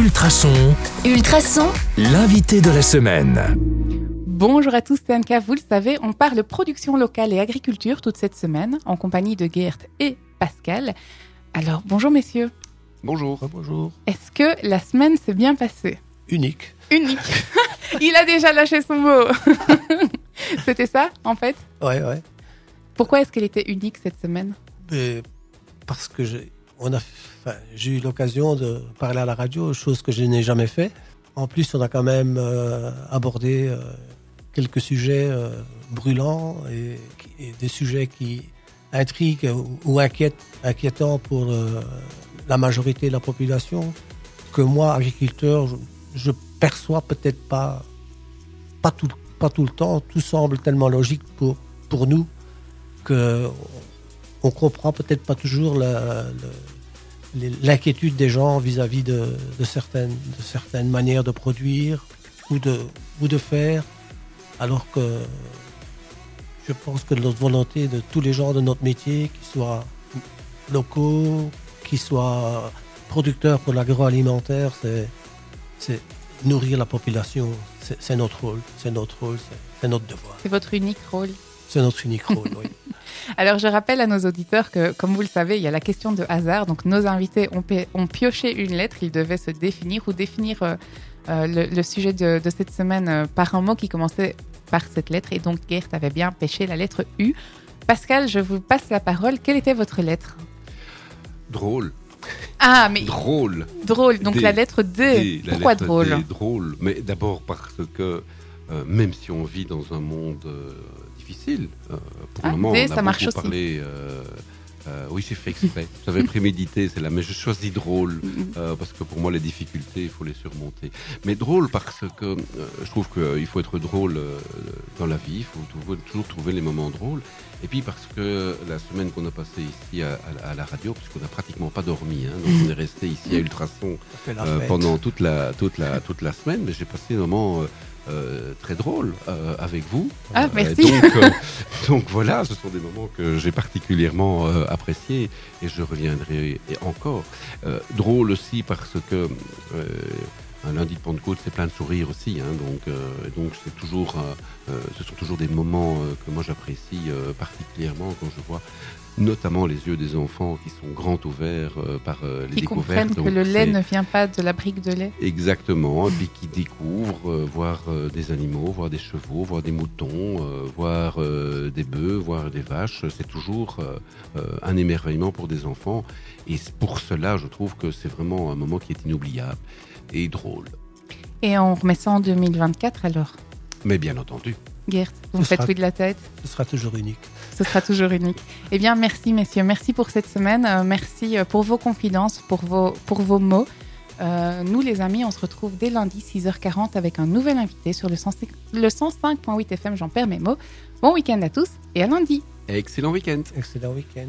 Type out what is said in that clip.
Ultrason, Ultrason, l'invité de la semaine. Bonjour à tous, c'est Anka. Vous le savez, on parle production locale et agriculture toute cette semaine en compagnie de Gert et Pascal. Alors, bonjour messieurs. Bonjour. Bonjour. Est-ce que la semaine s'est bien passée? Unique. Unique. Il a déjà lâché son mot. C'était ça, en fait? Ouais, ouais. Pourquoi est-ce qu'elle était unique cette semaine? Mais parce que j'ai, on a, j'ai eu l'occasion de parler à la radio, chose que je n'ai jamais fait. En plus, on a quand même euh, abordé euh, quelques sujets euh, brûlants et, des sujets qui intriguent ou, inquiètent, inquiétants pour la majorité de la population. Que moi, agriculteur, je, je perçois peut-être pas, pas tout, pas tout le temps. Tout semble tellement logique pour, pour nous que on comprend peut-être pas toujours l'inquiétude des gens vis-à-vis de, de certaines, de certaines manières de produire ou de, ou de faire, alors que je pense que notre volonté de tous les gens de notre métier, qu'ils soient locaux, qu'ils soient producteurs pour l'agroalimentaire, c'est, nourrir la population. C'est, notre rôle, c'est notre rôle, c'est notre devoir. C'est votre unique rôle. C'est notre unique rôle, oui. Alors, je rappelle à nos auditeurs que, comme vous le savez, il y a la question de hasard. Donc, nos invités ont, pi- ont pioché une lettre. Ils devaient se définir ou définir euh, euh, le, le sujet de, de cette semaine euh, par un mot qui commençait par cette lettre. Et donc, Gert avait bien pêché la lettre U. Pascal, je vous passe la parole. Quelle était votre lettre? Drôle. Ah, mais Drôle. drôle. Donc, la lettre D. Pourquoi lettre drôle D, drôle? Mais d'abord parce que même si on vit dans un monde difficile, euh, pour Ah, le moment, on a ça beaucoup parlé. Euh, oui, j'ai fait exprès. J'avais prémédité, c'est là, mais je choisis drôle Mm, euh, parce que pour moi, les difficultés, il faut les surmonter. Mais drôle parce que euh, je trouve qu'il faut être drôle dans la vie, il faut toujours, toujours trouver les moments drôles. Et puis parce que la semaine qu'on a passée ici à, à- à la radio, puisqu'on n'a pratiquement pas dormi, hein, donc on est resté ici à Ultrason pendant toute la, toute, la, toute la semaine, mais j'ai passé un moment euh, très drôle euh, avec vous. Ah, merci. euh, donc voilà, ce sont des moments que j'ai particulièrement euh, appréciés et je reviendrai encore. Euh, drôle aussi parce que euh, un lundi de Pentecôte, c'est plein de sourires aussi. hein, donc, donc c'est toujours, ce sont toujours des moments que moi j'apprécie particulièrement quand je vois notamment les yeux des enfants qui sont grands ouverts euh, par euh, les Qui découvertes. comprennent que le lait ne vient pas de la brique de lait. Exactement, et puis qui découvrent, euh, voir euh, des animaux, voir des chevaux, voir des moutons, voir des bœufs, voir des vaches. C'est toujours un émerveillement pour des enfants. Et pour cela, je trouve que c'est vraiment un moment qui est inoubliable et drôle. Et on remet ça en 2024 alors? Mais bien entendu. Gert, vous faites sera- oui de la tête Ce sera toujours unique. Ce sera toujours unique. Eh bien, merci messieurs, merci pour cette semaine, euh, merci euh, pour vos confidences, pour vos, pour vos mots. Euh, nous les amis, on se retrouve dès lundi 6h40 avec un nouvel invité sur le 105 le 105.8 FM, j'en perds mes mots. Bon week-end à tous et à lundi Excellent week-end. Excellent week-end.